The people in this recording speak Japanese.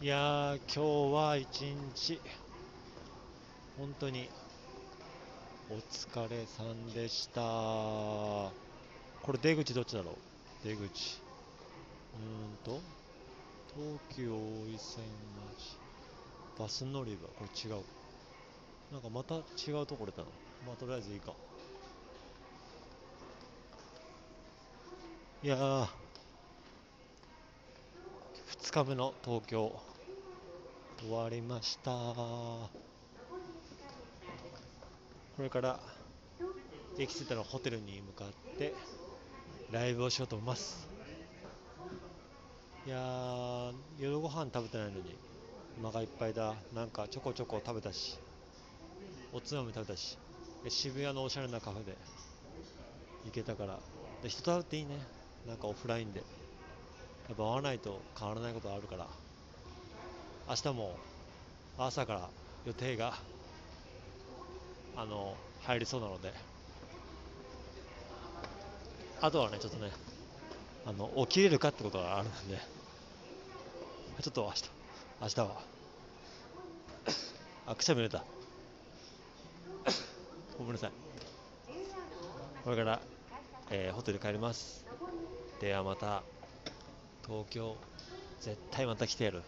いやー、今日は一日、本当に、お疲れさんでした。これ出口どっちだろう？出口。うーんと、東急大井線町。バス乗り場、これ違う。なんかまた違うところだな。まあとりあえずいいか。いやー、2日目の東京、終わりました。これから、駅着いたのホテルに向かって、ライブをしようと思います。いや、夜ご飯食べてないのに、お腹いっぱいだ。なんかちょこちょこ食べたし、おつまみ食べたし、渋谷のおしゃれなカフェで行けたから、で人と会うっていいね。なんかオフラインで。やっぱ会わないと変わらないことあるから、明日も朝から予定が、あの、入りそうなので、あとはね、ちょっとね、あの、起きれるかってことがあるので、ちょっと明日、明日は、あ、くしゃみ出た。ごめんなさい。これから、えーホテル帰ります。ではまた、東京、絶対また来てやる。